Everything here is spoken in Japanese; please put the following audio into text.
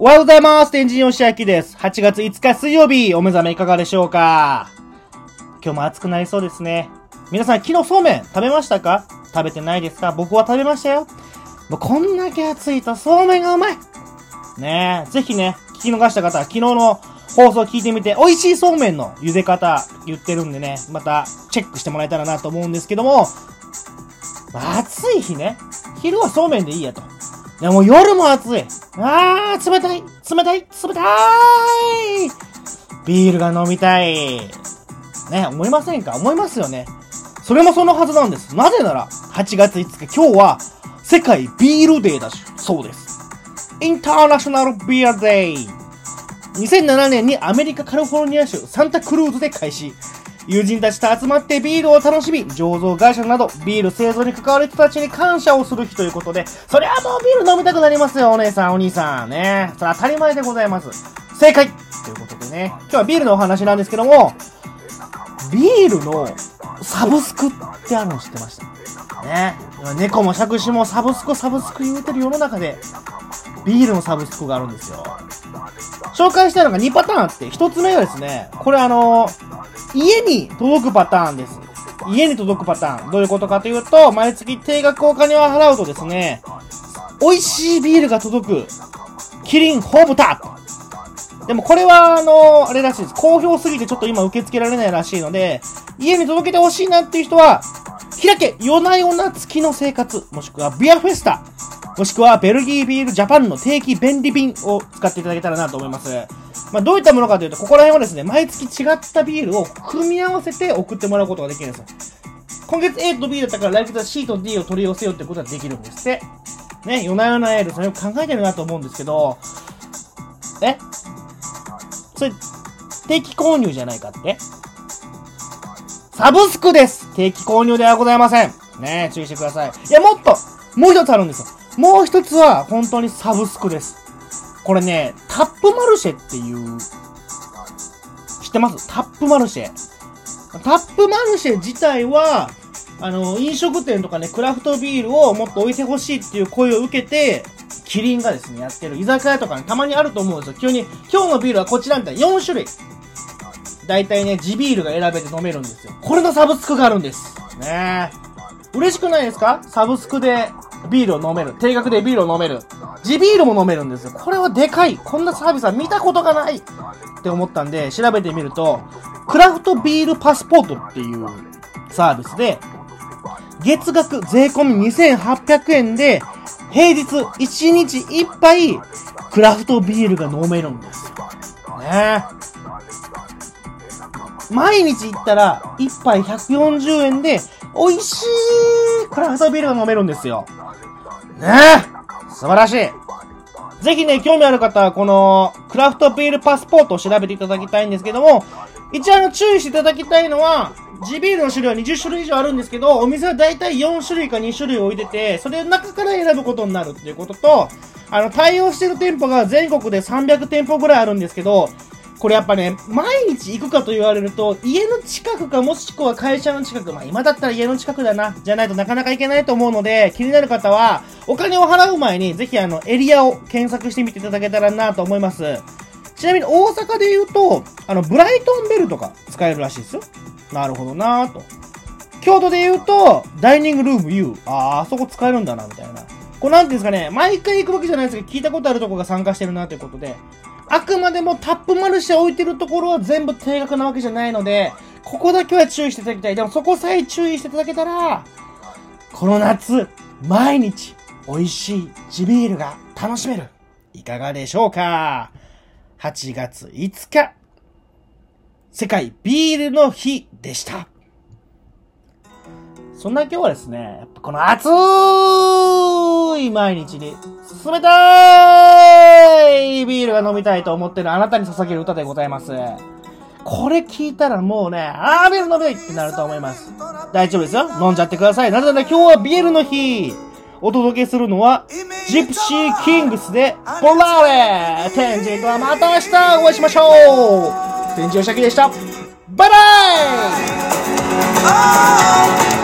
おはようございます。天神吉明です。8月5日水曜日、お目覚めいかがでしょうか？今日も暑くなりそうですね。皆さん、昨日そうめん食べましたか？食べてないですか？僕は食べましたよ。もうこんだけ暑いとそうめんがうまいねえ、ぜひね、聞き逃した方は昨日の放送聞いてみて、美味しいそうめんの茹で方言ってるんでね、またチェックしてもらえたらなと思うんですけども、暑い日ね、昼はそうめんでいいやと。でも夜も暑い。あー、冷たい、冷たい、冷たいビールが飲みたい。ね、思いませんか？思いますよね。それもそのはずなんです。なぜなら、8月5日、今日は、世界ビールデーだし、そうです。インターナショナルビールデー。2007年にアメリカカリフォルニア州サンタクルーズで開始。友人たちと集まってビールを楽しみ、醸造会社などビール製造に関わる人たちに感謝をする日ということで、そりゃもうビール飲みたくなりますよ、お姉さん、お兄さん。ね。それ当たり前でございます。正解ということでね、今日はビールのお話なんですけども、ビールのサブスクってあるの知ってました？ね。今猫も借子もサブスクサブスク言うてる世の中で、ビールのサブスクがあるんですよ。紹介したいのが2パターンあって、1つ目がですね、これあの家に届くパターンです。家に届くパターン。どういうことかというと、毎月定額お金を払うとですね、美味しいビールが届く、キリンホームタップ。でもこれは、あのあれらしいです。好評すぎてちょっと今受け付けられないらしいので、家に届けてほしいなっていう人は、開け、夜な夜な月の生活、もしくはビアフェスタ、もしくはベルギービールジャパンの定期便利便を使っていただけたらなと思います。まあ、どういったものかというと、ここら辺はですね、毎月違ったビールを組み合わせて送ってもらうことができるんですよ。今月 A と B だったから来月は C と D を取り寄せようってことができるんですって。ね、夜な夜なエール、それを考えてるなと思うんですけど、え？それ、定期購入じゃないかって？サブスクです定期購入ではございませんね注意してください。いや、もっともう一つあるんですよ。もう一つは、本当にサブスクです。これね、タップマルシェっていう、知ってます？タップマルシェ。タップマルシェ自体は、あの、飲食店とかね、クラフトビールをもっと置いてほしいっていう声を受けて、キリンがですね、やってる居酒屋とかにたまにあると思うんですよ。急に、今日のビールはこちらみたいな4種類。大体ね、地ビールが選べて飲めるんですよ。これのサブスクがあるんです。ねえ。嬉しくないですか？サブスクでビールを飲める。定額でビールを飲める。地ビールも飲めるんですよ。これはでかい。こんなサービスは見たことがないって思ったんで、調べてみると、クラフトビールパスポートっていうサービスで、月額税込み2800円で、平日1日1杯、クラフトビールが飲めるんですよ。ね毎日行ったら、1杯140円で、美味しいクラフトビールが飲めるんですよ。ね。え素晴らしい。ぜひね、興味ある方は、この、クラフトビールパスポートを調べていただきたいんですけども、一応あの、注意していただきたいのは、地ビールの種類は20種類以上あるんですけど、お店はだいたい4種類か2種類置いてて、それの中から選ぶことになるっていうことと、あの、対応してる店舗が全国で300店舗ぐらいあるんですけど、これやっぱね、毎日行くかと言われると、家の近くかもしくは会社の近く、まあ今だったら家の近くだな、じゃないとなかなか行けないと思うので、気になる方は、お金を払う前に、ぜひあの、エリアを検索してみていただけたらなと思います。ちなみに大阪で言うと、あの、ブライトンベルとか使えるらしいですよ。なるほどなぁと。京都で言うと、ダイニングルーム U。ああ、あそこ使えるんだな、みたいな。こうなんていうんですかね、毎回行くわけじゃないですけど、聞いたことあるとこが参加してるなということで、あくまでもタップマルシェ置いてるところは全部定額なわけじゃないので、ここだけは注意していただきたい。でもそこさえ注意していただけたら、この夏、毎日、美味しい地ビールが楽しめる。いかがでしょうか ?8 月5日、世界ビールの日でした。そんな今日はですね、やっぱこの暑い毎日に、冷たいビールが飲みたいと思ってるあなたに捧げる歌でございます。これ聞いたらもうね、あービール飲みたいってなると思います。大丈夫ですよ。飲んじゃってください。なぜなら今日はビールの日。お届けするのは、ジプシーキングスで、ボラーレ天神とはまた明日お会いしましょう天神おしゃきでした。バイバイ